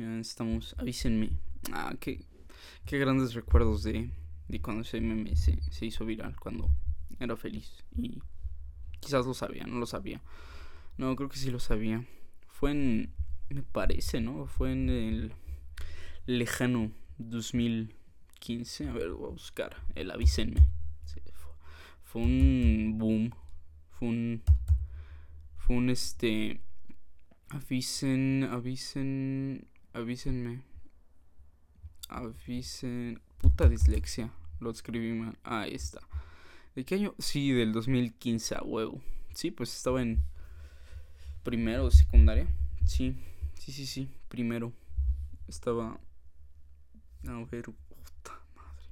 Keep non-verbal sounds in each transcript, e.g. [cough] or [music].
Estamos, avísenme. Ah, qué, qué grandes recuerdos de, de cuando ese meme se, se hizo viral, cuando era feliz. Y quizás lo sabía, no lo sabía. No, creo que sí lo sabía. Fue en, me parece, ¿no? Fue en el lejano 2015. A ver, voy a buscar. El avísenme. Fue, fue un boom. Fue un, fue un este Avisen, avisen, avísenme. Avisen. Puta dislexia. Lo escribí mal. Ah, ahí está. ¿De qué año? Sí, del 2015, a huevo. Sí, pues estaba en primero o secundaria. Sí, sí, sí, sí. Primero. Estaba. A ver, puta madre.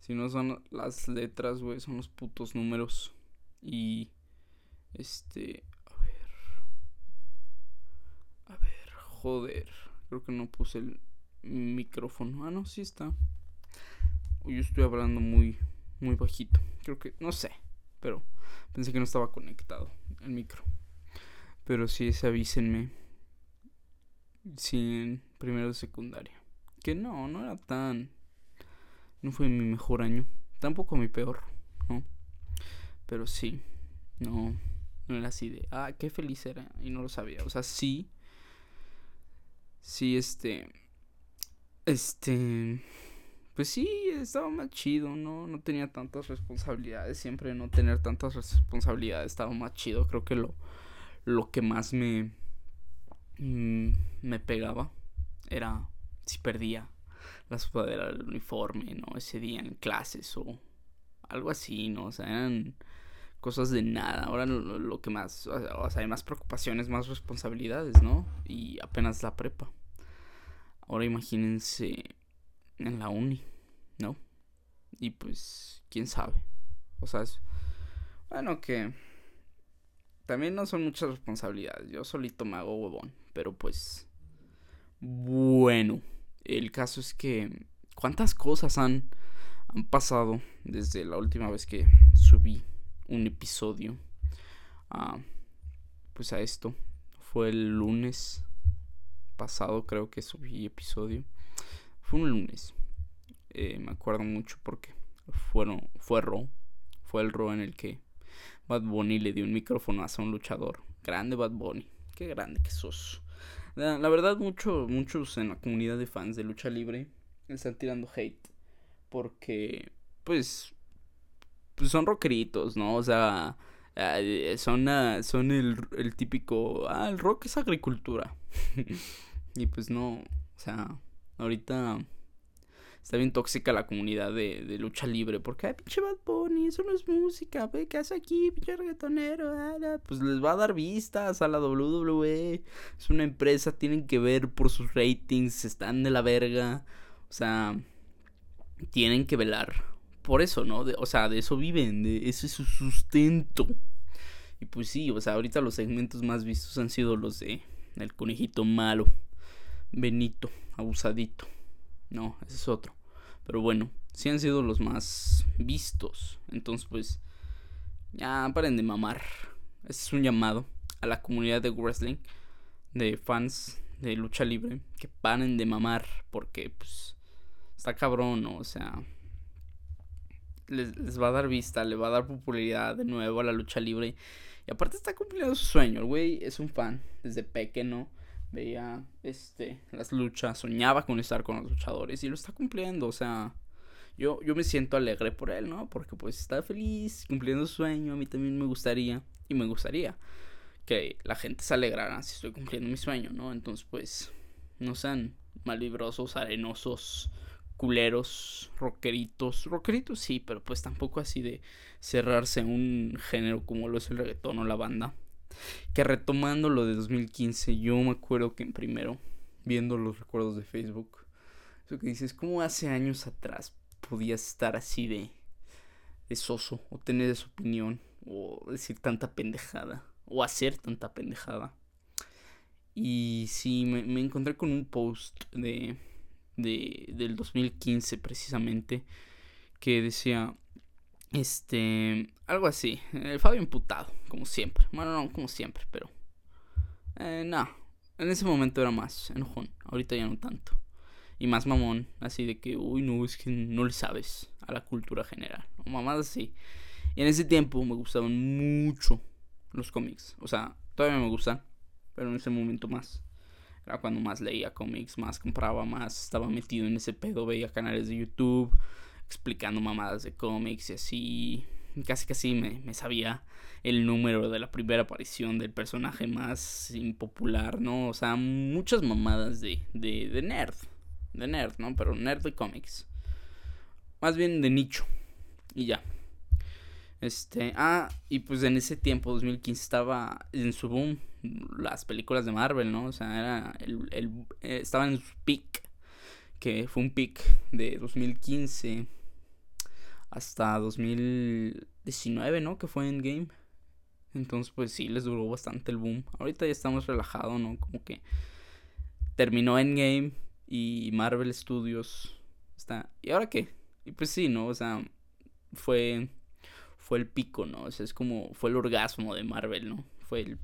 Si no son las letras, güey, son los putos números. Y. Este. A ver, joder. Creo que no puse el micrófono. Ah, no, sí está. Yo estoy hablando muy, muy bajito. Creo que, no sé. Pero pensé que no estaba conectado el micro. Pero sí, ese avísenme. Sí, en primero de secundaria. Que no, no era tan. No fue mi mejor año. Tampoco mi peor, ¿no? Pero sí. No. No era así de. Ah, qué feliz era. Y no lo sabía. O sea, sí Sí, este. Este. Pues sí, estaba más chido, ¿no? No tenía tantas responsabilidades. Siempre no tener tantas responsabilidades estaba más chido. Creo que lo, lo que más me. Mm, me pegaba era si perdía la sudadera del uniforme, ¿no? Ese día en clases o algo así, ¿no? O sea, eran cosas de nada. Ahora lo, que más, o sea, hay más preocupaciones, más responsabilidades, ¿no? Y apenas la prepa. Ahora imagínense en la uni, ¿no? Y pues, quién sabe. O sea, es, bueno, que también no son muchas responsabilidades. Yo solito me hago huevón. Pero pues, bueno, el caso es que, ¿cuántas cosas han, han pasado desde la última vez que subí un episodio a, pues a esto. Fue el lunes pasado, creo que subí episodio. Fue un lunes. Eh, me acuerdo mucho porque fueron, fue Ro Fue el Ro en el que Bad Bunny le dio un micrófono a un luchador. Grande Bad Bunny. Qué grande que sos. La, la verdad, mucho, muchos en la comunidad de fans de lucha libre están tirando hate. Porque, pues, pues son rockeritos, ¿no? O sea, eh, son, son el, el típico, ah, el rock es agricultura. [laughs] y pues no, o sea, ahorita está bien tóxica la comunidad de, de lucha libre. Porque, ay, pinche Bad Bunny, eso no es música, ve, ¿qué hace aquí, pinche reggaetonero? Ah, pues les va a dar vistas a la WWE. Es una empresa, tienen que ver por sus ratings, están de la verga. O sea, tienen que velar por eso, ¿no? o sea, de eso viven, de ese es su sustento. Y pues sí, o sea, ahorita los segmentos más vistos han sido los de el conejito malo, Benito, abusadito. No, ese es otro. Pero bueno, sí han sido los más vistos. Entonces, pues, ya paren de mamar. Ese es un llamado a la comunidad de wrestling, de fans de lucha libre, que paren de mamar, porque, pues, está cabrón, ¿no? O sea, les, les, va a dar vista, le va a dar popularidad de nuevo a la lucha libre. Y aparte está cumpliendo su sueño. El güey es un fan desde pequeño. Veía este, las luchas, soñaba con estar con los luchadores y lo está cumpliendo. O sea, yo, yo me siento alegre por él, ¿no? Porque pues está feliz, cumpliendo su sueño. A mí también me gustaría, y me gustaría que la gente se alegrara si estoy cumpliendo mi sueño, ¿no? Entonces, pues, no sean malvibrosos, arenosos, culeros, rockeritos. Rockeritos sí, pero pues tampoco así de cerrarse un género como lo es el reggaetón o la banda. Que retomando lo de 2015, yo me acuerdo que en primero, viendo los recuerdos de Facebook, eso que dices, como hace años atrás podía estar así de, de soso, o tener esa opinión, o decir tanta pendejada, o hacer tanta pendejada. Y sí, me encontré con un post de de, del 2015 precisamente, que decía, este, algo así, el Fabio imputado, como siempre, bueno, no como siempre, pero, eh, En ese momento era más enojón, ahorita ya no tanto. Y más mamón, así de que, uy, no, es que no le sabes a la cultura general. O mamadas así. Y en ese tiempo me gustaban mucho los cómics. O sea, todavía me gustan, pero en ese momento más. Era cuando más leía cómics, más compraba, más estaba metido en ese pedo, veía canales de YouTube explicando mamadas de cómics y así. Casi casi me, me sabía el número de la primera aparición del personaje más impopular, ¿no? O sea, muchas mamadas de, de, de nerd. De nerd, ¿no? Pero nerd de cómics. Más bien de nicho. Y ya. Este, ah, y pues en ese tiempo, 2015, estaba en su boom las películas de Marvel, ¿no? O sea, era el, el eh, estaba en su peak, que fue un peak de 2015 hasta 2019, ¿no? Que fue en Game. Entonces, pues sí, les duró bastante el boom. Ahorita ya estamos relajados, ¿no? Como que terminó Endgame y Marvel Studios está. ¿Y ahora qué? Y pues sí, ¿no? O sea, fue fue el pico, ¿no? O sea, es como fue el orgasmo de Marvel, ¿no? Fue el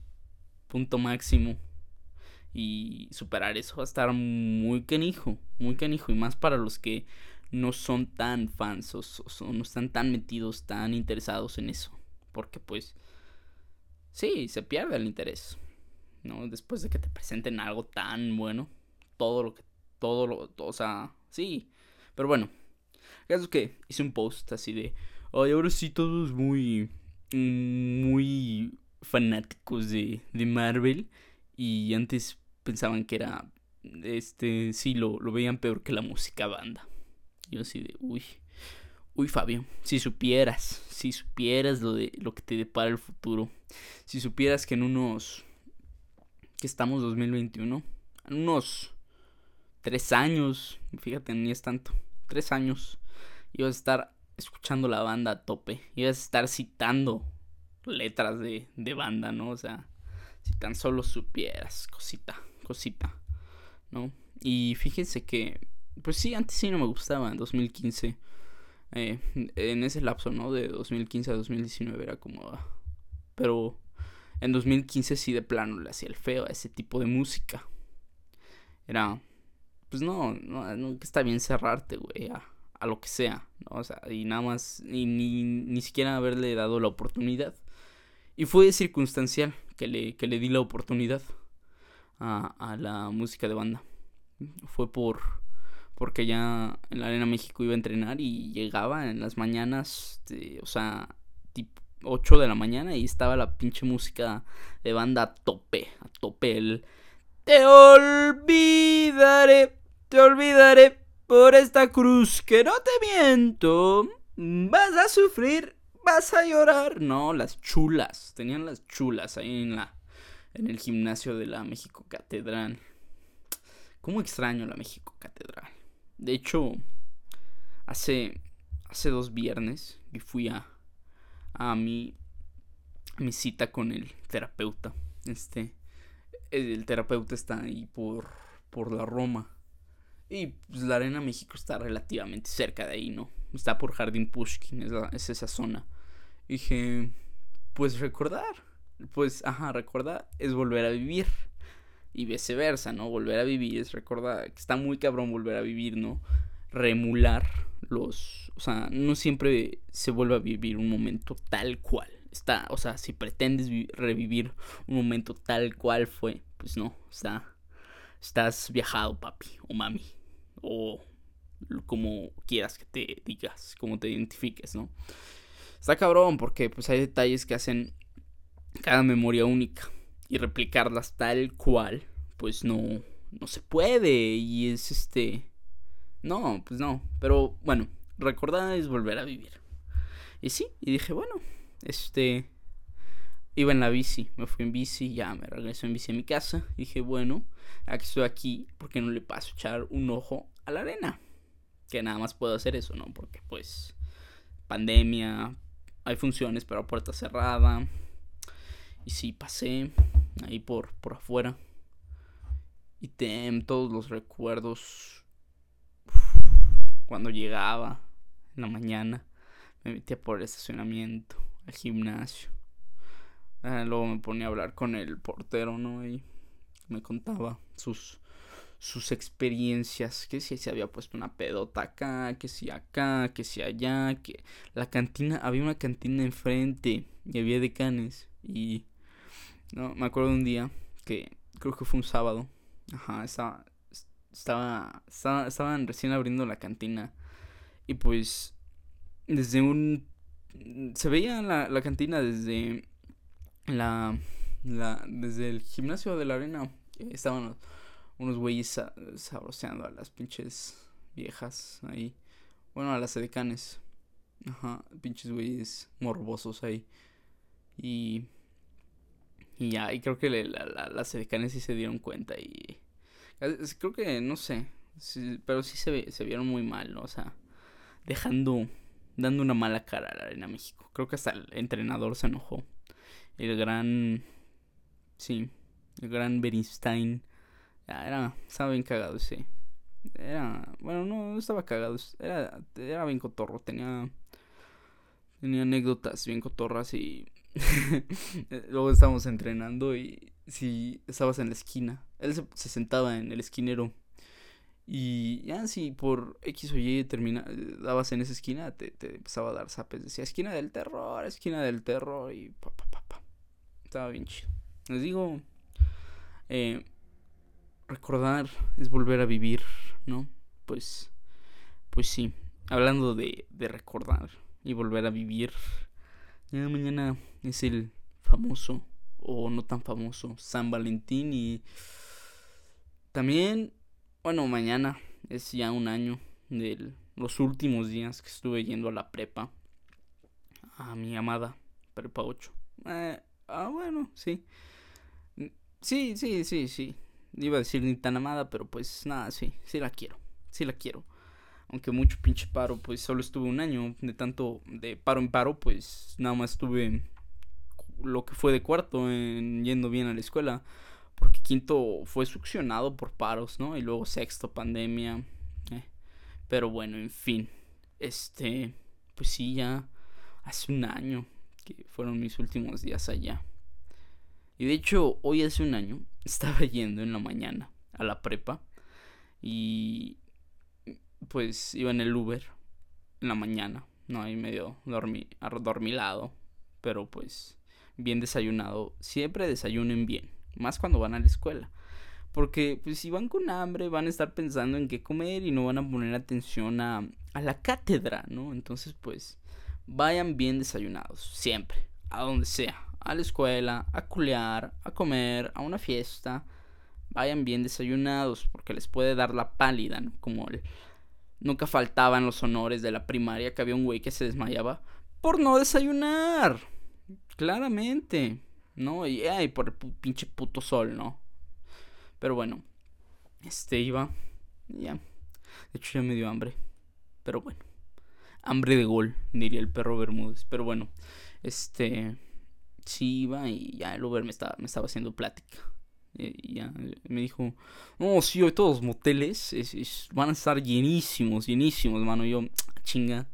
punto máximo. Y superar eso va a estar muy canijo, muy canijo. Y más para los que no son tan fans o, no están tan metidos, tan interesados en eso. Porque pues, sí, se pierde el interés. ¿No? Después de que te presenten algo tan bueno. Todo lo que, todo lo, o sea, sí. Pero bueno, es que hice un post así de Ay, ahora sí todos muy. muy fanáticos de, de Marvel. Y antes pensaban que era. Este. Sí, lo, lo veían peor que la música banda. Yo así de. Uy. Uy, Fabio, si supieras, si supieras lo de lo que te depara el futuro, si supieras que en unos que estamos 2021, en unos tres años, fíjate, ni es tanto, tres años, ibas a estar escuchando la banda a tope. Ibas a estar citando letras de, de banda, ¿no? O sea, si tan solo supieras, cosita, cosita, ¿no? Y fíjense que, pues sí, antes sí no me gustaba, en 2015. Eh, en ese lapso, ¿no? De 2015 a 2019 era como... Ah, pero en 2015 sí de plano le hacía el feo a ese tipo de música. Era... Pues no, no, no está bien cerrarte, güey, a lo que sea, ¿no? O sea, y nada más, ni, ni, ni siquiera haberle dado la oportunidad. Y fue circunstancial que le, que le di la oportunidad a, a la música de banda. Fue por porque ya en la Arena México iba a entrenar y llegaba en las mañanas, o sea, tipo 8 de la mañana y estaba la pinche música de banda a tope, a tope el Te olvidaré, te olvidaré, por esta cruz que no te miento, vas a sufrir, a llorar. No, las chulas, tenían las chulas ahí en la en el gimnasio de la México Catedral. ¿Cómo extraño la México Catedral? De hecho, hace hace dos viernes y fui a a mi mi cita con el terapeuta. Este el terapeuta está ahí por por la Roma y pues, la Arena México está relativamente cerca de ahí, ¿no? Está por Jardín Pushkin, es, esa zona. Dije, pues recordar. Pues, ajá, recordar es volver a vivir. Y viceversa, ¿no? Volver a vivir es recordar. Está muy cabrón volver a vivir, ¿no? Remular los. O sea, no siempre se vuelve a vivir un momento tal cual. Está, o sea, si pretendes revivir un momento tal cual fue, pues no, está. Estás viajado, papi o mami o como quieras que te digas, como te identifiques, ¿no? Está cabrón porque pues hay detalles que hacen cada memoria única y replicarlas tal cual, pues no no se puede y es este no, pues no, pero bueno, recordar es volver a vivir. Y sí, y dije, bueno, este iba en la bici, me fui en bici, ya me regreso en bici a mi casa. dije, bueno, aquí estoy aquí, ¿por qué no le paso a echar un ojo a la arena? Que nada más puedo hacer eso, ¿no? Porque pues pandemia, hay funciones pero puerta cerrada. Y sí, pasé ahí por, por afuera. Y tem todos los recuerdos. Cuando llegaba en la mañana, me metía por el estacionamiento, al gimnasio. Ah, luego me ponía a hablar con el portero, ¿no? Y me contaba sus sus experiencias, que si se había puesto una pedota acá, que si acá, que si allá, que la cantina, había una cantina enfrente y había decanes y no, me acuerdo un día que creo que fue un sábado, ajá, estaba estaba, estaban recién abriendo la cantina y pues desde un se veía la, la cantina desde la, la desde el gimnasio de la arena estaban unos güeyes sabroseando a las pinches viejas ahí. Bueno, a las edecanes. Ajá, pinches güeyes morbosos ahí. Y. Y ya, y creo que las edecanes sí se dieron cuenta y. Creo que, no sé. pero sí se, se vieron muy mal, ¿no? O sea, dejando. Dando una mala cara a la Arena México. Creo que hasta el entrenador se enojó. El gran. Sí, el gran Bernstein era, estaba bien cagado, sí. Era, bueno, no, estaba cagado, era, era bien cotorro, tenía, tenía anécdotas bien cotorras y [laughs] luego estábamos entrenando y si estabas en la esquina, él se, sentaba en el esquinero y ya si por X o Y termina, dabas en esa esquina, te, te empezaba a dar zapes, decía esquina del terror, esquina del terror y pa, pa, pa. Estaba bien chido. Les digo, eh, recordar es volver a vivir, ¿no? Pues, pues sí, hablando de, de recordar y volver a vivir, mañana es el famoso o no tan famoso San Valentín y también, bueno, mañana es ya un año de los últimos días que estuve yendo a la prepa, a mi amada prepa 8. Eh, ah, bueno, sí. Sí, sí, sí, sí iba a decir ni tan amada, pero pues nada, sí, sí la quiero, sí la quiero. Aunque mucho pinche paro, pues solo estuve un año de tanto de paro en paro, pues nada más estuve lo que fue de cuarto en yendo bien a la escuela. Porque quinto fue succionado por paros, ¿no? Y luego sexto, pandemia. Eh. Pero bueno, en fin. Este, pues sí, ya hace un año que fueron mis últimos días allá. Y de hecho, hoy hace un año [laughs] estaba yendo en la mañana a la prepa y pues iba en el Uber en la mañana, no, ahí medio dormi, adormilado, pero pues bien desayunado. Siempre desayunen bien, más cuando van a la escuela. Porque pues si van con hambre van a estar pensando en qué comer y no van a poner atención a, a la cátedra, ¿no? Entonces pues vayan bien desayunados, siempre, a donde sea a la escuela, a culear, a comer, a una fiesta, vayan bien desayunados porque les puede dar la pálida, ¿no? Como el... nunca faltaban los honores de la primaria que había un güey que se desmayaba por no desayunar. Claramente, ¿no? Y ay, por el pinche puto sol, ¿no? Pero bueno, este iba, ya. De hecho ya me dio hambre. Pero bueno. Hambre de gol, diría el perro Bermúdez. Pero bueno, este sí iba y ya el Uber me estaba, me estaba haciendo plática. Y ya me dijo, no, sí, hoy todos los moteles van a estar llenísimos, llenísimos, mano. Yo, ah, chinga,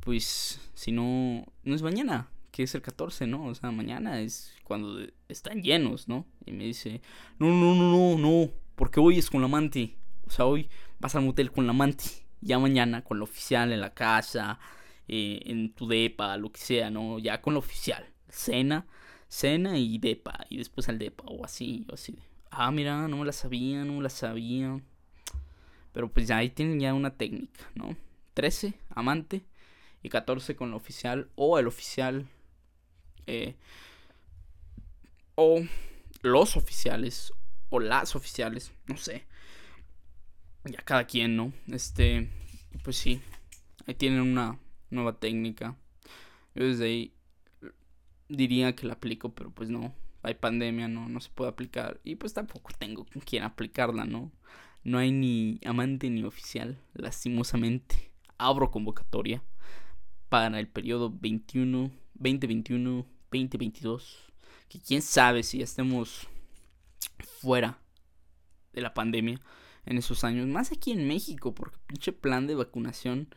pues si no, no es mañana, que es el 14, ¿no? O sea, mañana es cuando están llenos, ¿no? Y me dice, no, no, no, no, no, porque hoy es con la amante. O sea, hoy vas al motel con la amante. Ya mañana con la oficial en la casa, eh, en tu depa, lo que sea, ¿no? Ya con la oficial cena, cena y depa, y después al depa, o así, o así. Ah, mira, no me la sabía, no me la sabía. Pero pues ya ahí tienen ya una técnica, ¿no? 13, amante, y 14 con el oficial, o el oficial, eh, o los oficiales, o las oficiales, no sé. Ya cada quien, ¿no? Este, pues sí, ahí tienen una nueva técnica. Yo desde ahí diría que la aplico, pero pues no. Hay pandemia, no, no se puede aplicar. Y pues tampoco tengo con quién aplicarla, ¿no? No hay ni amante ni oficial, lastimosamente. Abro convocatoria para el periodo 21, 2021, 2022. Que quién sabe si ya estemos fuera de la pandemia en esos años. Más aquí en México, porque pinche plan de vacunación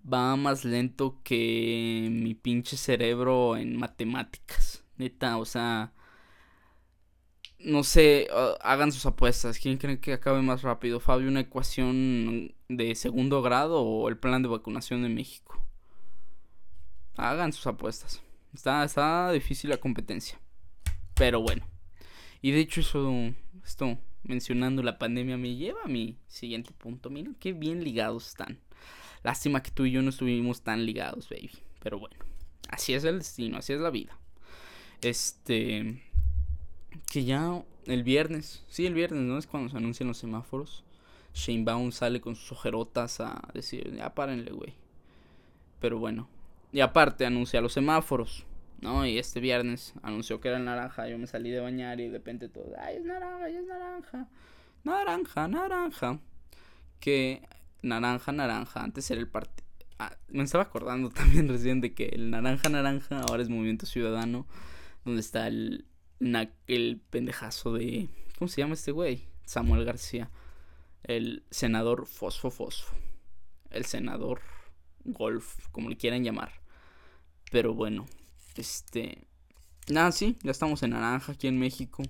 va más lento que mi pinche cerebro en matemáticas. Neta, o sea, no sé, hagan sus apuestas. ¿Quién creen que acabe más rápido? Fabio, una ecuación de segundo grado o el plan de vacunación de México. Hagan sus apuestas. Está, está difícil la competencia. Pero bueno. Y de hecho eso, esto mencionando la pandemia me lleva a mi siguiente punto. Miren qué bien ligados están. Lástima que tú y yo no estuvimos tan ligados, baby. Pero bueno, así es el destino, así es la vida. Este que ya el viernes, sí, el viernes, ¿no? Es cuando se anuncian los semáforos. Shane Baum sale con sus ojerotas a decir, ya párenle, güey. Pero bueno. Y aparte anuncia los semáforos, ¿no? Y este viernes anunció que era naranja. Yo me salí de bañar y de repente todo, ay, es naranja, es naranja. Naranja, naranja. Que naranja, naranja. Antes era el partido. Ah, me estaba acordando [laughs] también recién de que el naranja, naranja ahora es Movimiento Ciudadano. Donde está el, el pendejazo de. ¿Cómo se llama este güey? Samuel García. El senador Fosfo Fosfo. El senador Golf, como le quieran llamar. Pero bueno, este. Nada, sí, ya estamos en naranja aquí en México.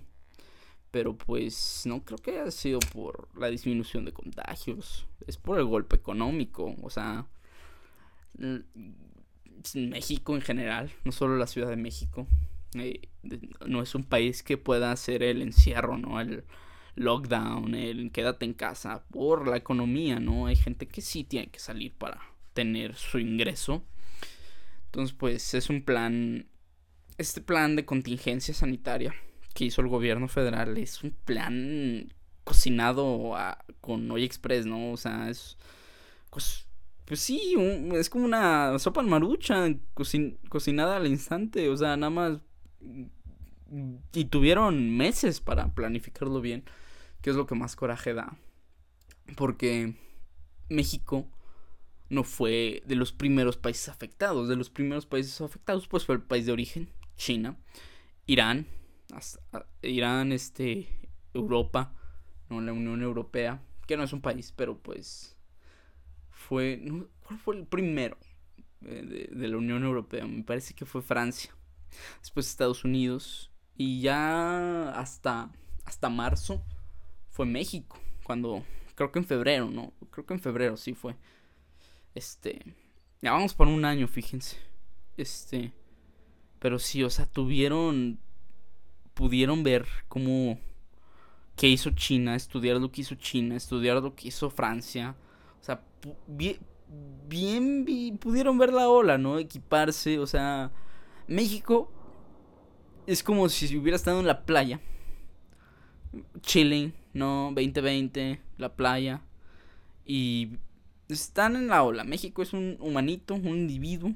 Pero pues no creo que haya sido por la disminución de contagios. Es por el golpe económico. O sea, México en general, no solo la Ciudad de México. Eh, no es un país que pueda hacer el encierro, ¿no? El lockdown, el quédate en casa por la economía, ¿no? Hay gente que sí tiene que salir para tener su ingreso. Entonces, pues es un plan, este plan de contingencia sanitaria que hizo el gobierno federal es un plan cocinado con Oye Express, ¿no? O sea, es... Pues, pues sí, es como una sopa en marucha cocinada al instante, o sea, nada más y tuvieron meses para planificarlo bien, que es lo que más coraje da. Porque México no fue de los primeros países afectados. De los primeros países afectados, pues fue el país de origen, China, Irán, Irán, este, Europa, no la Unión Europea, que no es un país, pero pues fue, ¿cuál fue el primero eh, de la Unión Europea? Me parece que fue Francia después Estados Unidos y ya hasta, hasta marzo fue México, cuando creo que en febrero, ¿no? Creo que en febrero sí fue. Este, ya vamos por un año, fíjense. Este, pero sí, o sea, tuvieron, pudieron ver cómo, qué hizo China, estudiar lo que hizo China, estudiar lo que hizo Francia. O sea, bien, bien, pudieron ver la ola, ¿no? Equiparse, o sea, México es como si hubiera estado en la playa. Chilling, ¿no? 2020, la playa. Y están en la ola. México es un humanito, un individuo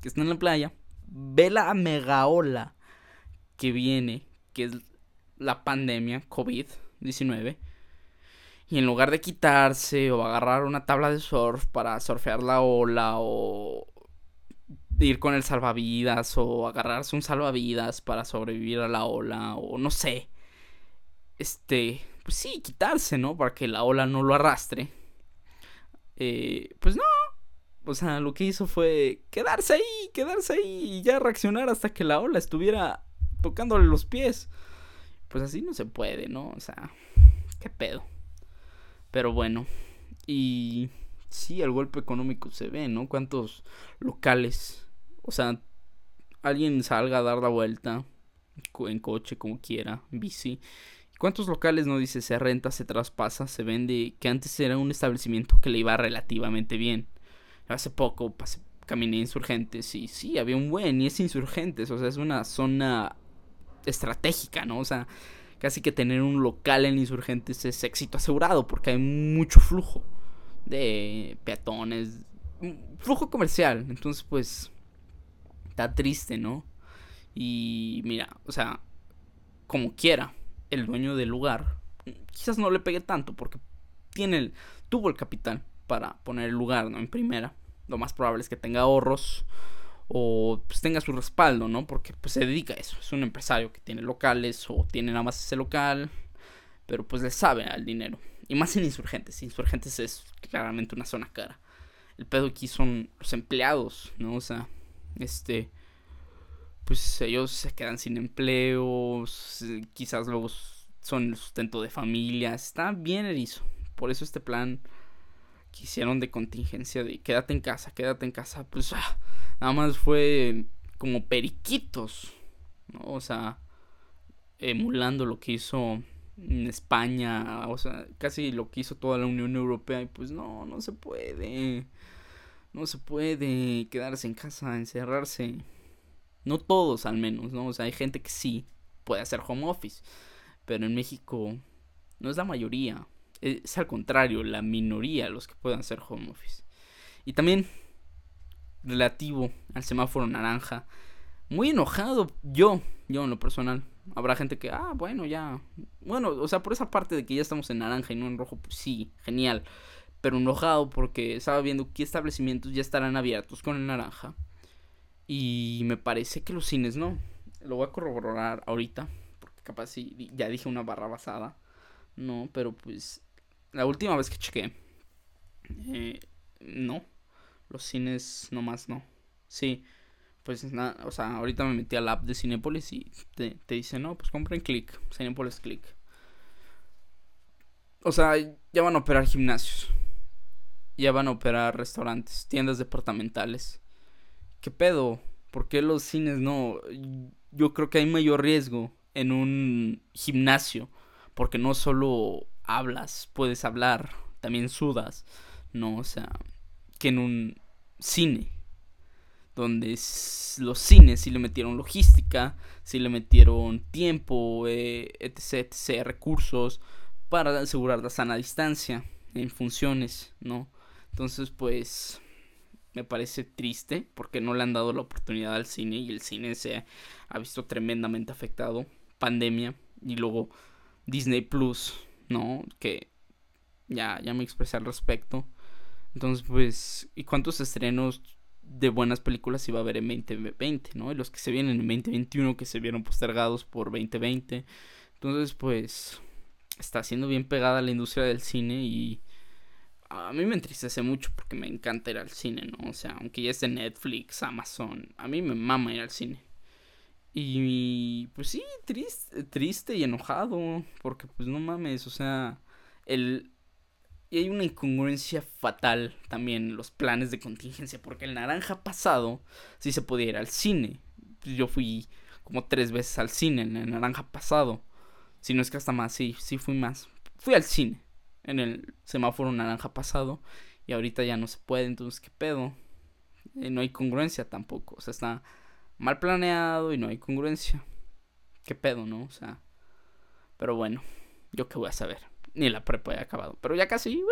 que está en la playa. Ve la mega ola que viene, que es la pandemia COVID-19. Y en lugar de quitarse o agarrar una tabla de surf para surfear la ola o ir con el salvavidas o agarrarse un salvavidas para sobrevivir a la ola o no sé. Este, pues sí, quitarse, ¿no? Para que la ola no lo arrastre. Eh, pues no. O sea, lo que hizo fue quedarse ahí, quedarse ahí y ya reaccionar hasta que la ola estuviera tocándole los pies. Pues así no se puede, ¿no? O sea, qué pedo. Pero bueno, y sí, el golpe económico se ve, ¿no? ¿Cuántos locales o sea, alguien salga a dar la vuelta en coche, como quiera, bici. ¿Cuántos locales no dice se renta, se traspasa, se vende? Que antes era un establecimiento que le iba relativamente bien. Hace poco pasé, caminé insurgentes y sí, había un buen y es insurgentes. O sea, es una zona estratégica, ¿no? O sea, casi que tener un local en insurgentes es éxito asegurado porque hay mucho flujo de peatones, flujo comercial. Entonces, pues está triste, ¿no? Y mira, o sea, como quiera, el dueño del lugar quizás no le pegue tanto porque tiene el, tuvo el capital para poner el lugar, ¿no? En primera. Lo más probable es que tenga ahorros o pues tenga su respaldo, ¿no? Porque pues se dedica a eso. Es un empresario que tiene locales o tiene nada más ese local, pero pues le sabe al dinero. Y más en Insurgentes. Insurgentes es claramente una zona cara. El pedo aquí son los empleados, ¿no? O sea, este, pues ellos se quedan sin empleo, quizás luego son el sustento de familias. Está bien erizo. Por eso este plan que hicieron de contingencia de quédate en casa, quédate en casa, pues ah, nada más fue como periquitos, ¿no? O sea, emulando lo que hizo en España, o sea, casi lo que hizo toda la Unión Europea y pues no, no se puede. No se puede quedarse en casa, encerrarse. No todos al menos, ¿no? O sea, hay gente que sí puede hacer home office, pero en México no es la mayoría. Es al contrario, la minoría los que pueden hacer home office. Y también relativo al semáforo naranja. Muy enojado yo, yo en lo personal. Habrá gente que, ah, bueno, ya. Bueno, o sea, por esa parte de que ya estamos en naranja y no en rojo, pues sí, genial. Pero enojado porque estaba viendo qué establecimientos ya estarán abiertos con el naranja. Y me parece que los cines no. Lo voy a corroborar ahorita. Porque capaz sí, ya dije una barra basada. No, pero pues la última vez que chequé, eh, no. Los cines nomás no. Sí, pues nada, o sea, ahorita me metí al app de Cinepolis y te, te dice, no, pues compren click, Cinepolis click. O sea, ya van a operar gimnasios. Ya van a operar restaurantes, tiendas departamentales. ¿Qué pedo? ¿Por qué los cines no? Yo creo que hay mayor riesgo en un gimnasio. Porque no solo hablas, puedes hablar, también sudas, ¿no? O sea, que en un cine, donde los cines sí le metieron logística, sí le metieron tiempo, eh, etc, etc, recursos para asegurar la sana distancia en funciones, ¿no? Entonces, pues, me parece triste porque no le han dado la oportunidad al cine y el cine se ha visto tremendamente afectado. Pandemia y luego Disney Plus, ¿no? Que ya, ya me expresé al respecto. Entonces, pues, ¿y cuántos estrenos de buenas películas iba a haber en 2020, ¿no? Y los que se vienen en 2021, que se vieron postergados por 2020. Entonces, pues, está siendo bien pegada la industria del cine y a mí me entristece mucho porque me encanta ir al cine, ¿no? O sea, aunque ya esté Netflix, Amazon, a mí me mama ir al cine. Y pues sí, triste, triste y enojado, porque pues no mames, o sea, el... Y hay una incongruencia fatal también en los planes de contingencia, porque el naranja pasado sí se podía ir al cine. Yo fui como tres veces al cine en el naranja pasado. Si no es que hasta más, sí, sí fui más. Fui al cine en el semáforo naranja pasado y ahorita ya no se puede, entonces qué pedo. Eh, no hay congruencia tampoco, o sea, está mal planeado y no hay congruencia. ¿Qué pedo, no? O sea, pero bueno, yo qué voy a saber. Ni la prepa he acabado, pero ya casi,